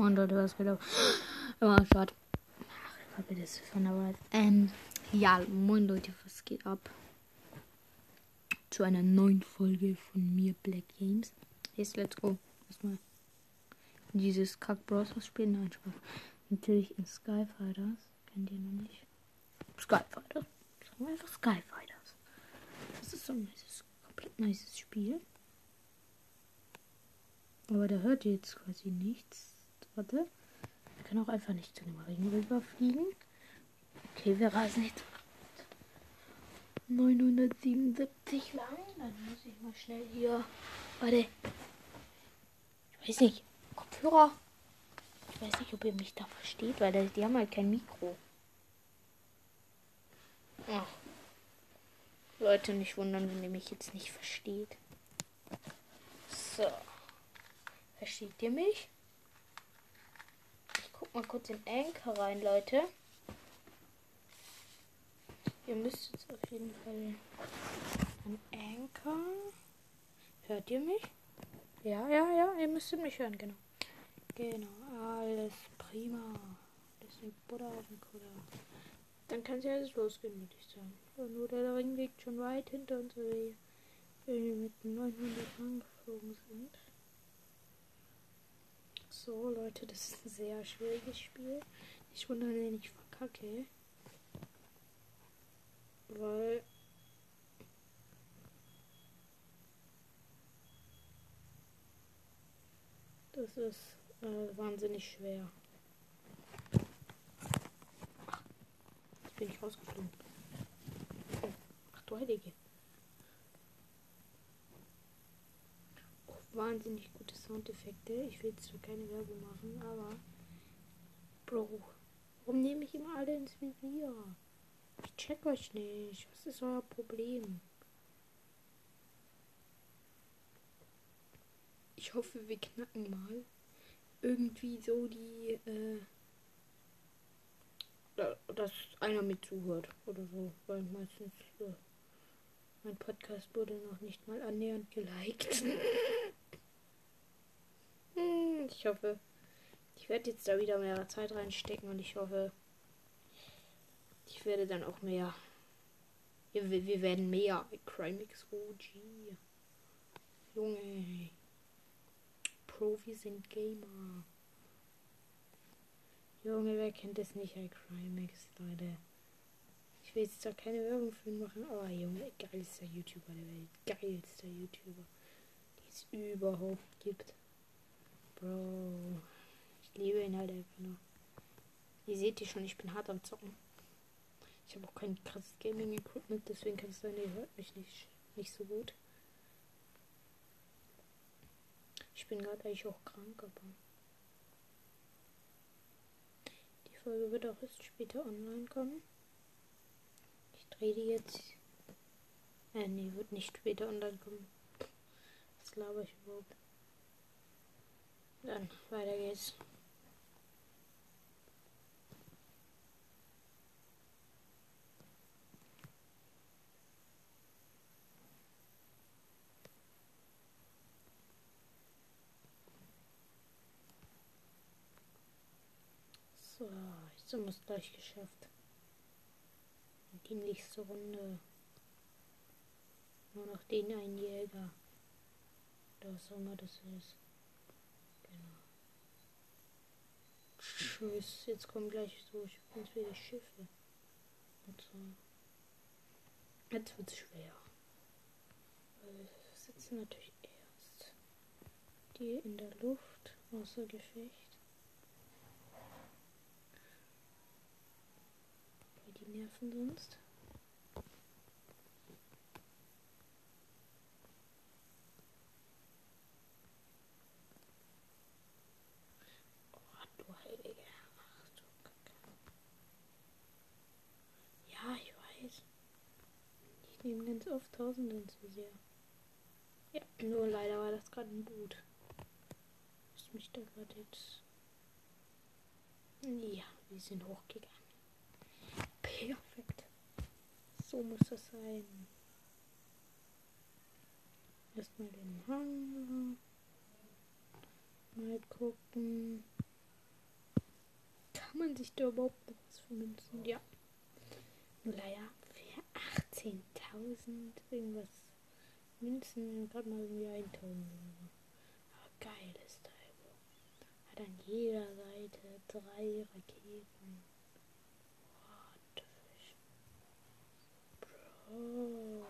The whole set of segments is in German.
Moin Leute, was geht ab? Immer Start. Ach, ich das von der Wahl. Ähm, ja, moin Leute, was geht ab? Zu einer neuen Folge von mir, Black Games. Jetzt, let's go. Erstmal dieses Kack Browser spielen. Nein, Spaß. Natürlich in Skyfighters. Kennt ihr noch nicht? Skyfighters. Sagen wir einfach Skyfighters. Das ist so ein nices, komplett nices Spiel. Aber da hört ihr jetzt quasi nichts. Warte. Wir können auch einfach nicht zu dem Ring rüberfliegen. Okay, wir reisen jetzt 977 lang. Dann muss ich mal schnell hier. Warte. Ich weiß nicht. Kopfhörer. Ich weiß nicht, ob ihr mich da versteht, weil die haben halt kein Mikro. Ach. Leute, nicht wundern, wenn ihr mich jetzt nicht versteht. So. Versteht ihr mich? Ich guck mal kurz in Anchor rein, Leute. Ihr müsst jetzt auf jeden Fall an Anchor. Hört ihr mich? Ja, ja, ja, ihr müsstet mich hören, genau. Genau, alles prima. Das ist Butter auf dem Kutter. Dann kann es ja alles losgehen, würde ich sagen. Und nur der Ring liegt schon weit hinter uns, weil wir mit 900 angeflogen sind. So, Leute, das ist ein sehr schwieriges Spiel. Ich wundere, wenn ich verkacke. Weil. Das ist äh, wahnsinnig schwer. Ach, jetzt bin ich rausgeflogen. Ach du Heilige. Wahnsinnig gute Soundeffekte. Ich will zwar keine Werbung machen, aber Bro, warum nehme ich immer alle ins Visier? Ich check euch nicht. Was ist euer Problem? Ich hoffe, wir knacken mal irgendwie so die, äh, dass einer mit zuhört oder so, weil meistens äh, mein Podcast wurde noch nicht mal annähernd geliked. Ich hoffe, ich werde jetzt da wieder mehr Zeit reinstecken und ich hoffe, ich werde dann auch mehr. Wir, wir werden mehr. Crimix OG. Junge. Profi sind Gamer. Junge, wer kennt das nicht, ein Crimix, Leute? Ich will jetzt da keine Werbung für ihn machen, aber Junge, geilster YouTuber der Welt. Geilster YouTuber, die es überhaupt gibt. Bro. Ich liebe ihn halt einfach nur. Ihr seht ihr schon, ich bin hart am Zocken. Ich habe auch kein krasses Gaming-Equipment, deswegen kann es sein, ihr hört mich nicht, nicht so gut. Ich bin gerade eigentlich auch krank, aber. Die Folge wird auch erst später online kommen. Ich drehe die jetzt. Äh, nee, wird nicht später online kommen. Was laber ich überhaupt? Dann weiter geht's. So, jetzt haben wir es gleich geschafft. Die nächste Runde. Nur noch den einen Jäger. Oder was auch immer das ist. Tschüss. Jetzt kommen gleich so ganz viele Schiffe. Und so. Jetzt wird es schwer. Wir sitzen natürlich erst die in der Luft außer Gefecht. Weil die nerven sonst. Tausenden zu sehr. Ja, nur leider war das gerade ein Boot. Ist mich da gerade jetzt. Ja, wir sind hochgegangen. Perfekt. So muss das sein. Erstmal den Hang. Mal gucken. kann man sich da überhaupt noch was vermünzen? Ja. Leider für 18.000 irgendwas Münzen gerade mal irgendwie 1.000 Aber geil ist Teil. Hat an jeder Seite drei Raketen. What? Bro.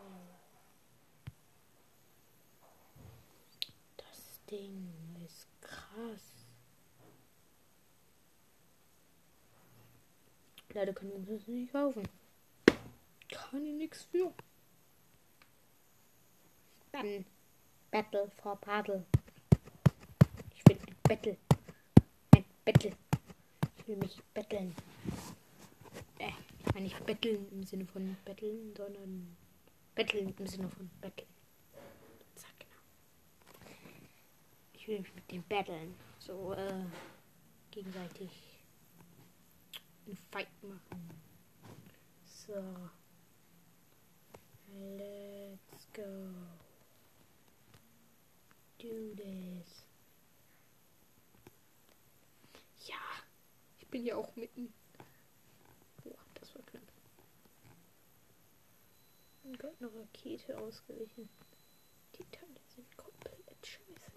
Das Ding ist krass. Leider können wir uns das nicht kaufen. Kann ich nichts für. Dann Battle for Paddle. Ich will ein Battle. Ein Battle. Ich will mich betteln. Äh, ich meine nicht betteln im Sinne von betteln, sondern betteln im Sinne von betteln. Zack, genau. Ich will mich mit dem betteln. So, äh, gegenseitig einen Fight machen. So. Let's go. Do this. Ja, ich bin ja auch mitten. Boah, das war knapp. Und gerade eine Rakete ausgewichen. Die Teile sind komplett scheiße.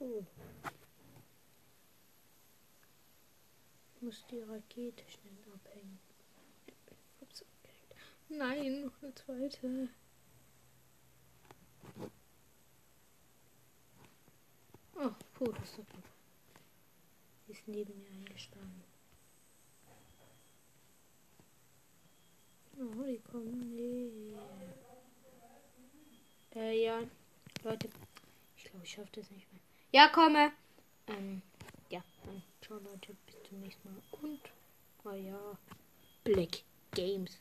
Oh. Ich muss die Rakete schnell abhängen. Nein, noch eine zweite. Oh, puh, das ist. Die ist neben mir eingeschlagen. Oh, die kommen näher. Äh, ja. Leute, ich glaube, ich schaffe das nicht mehr. Ja, komme. Ähm, ja, dann ciao Leute, bis zum nächsten Mal. Und, oh ja, Black Games.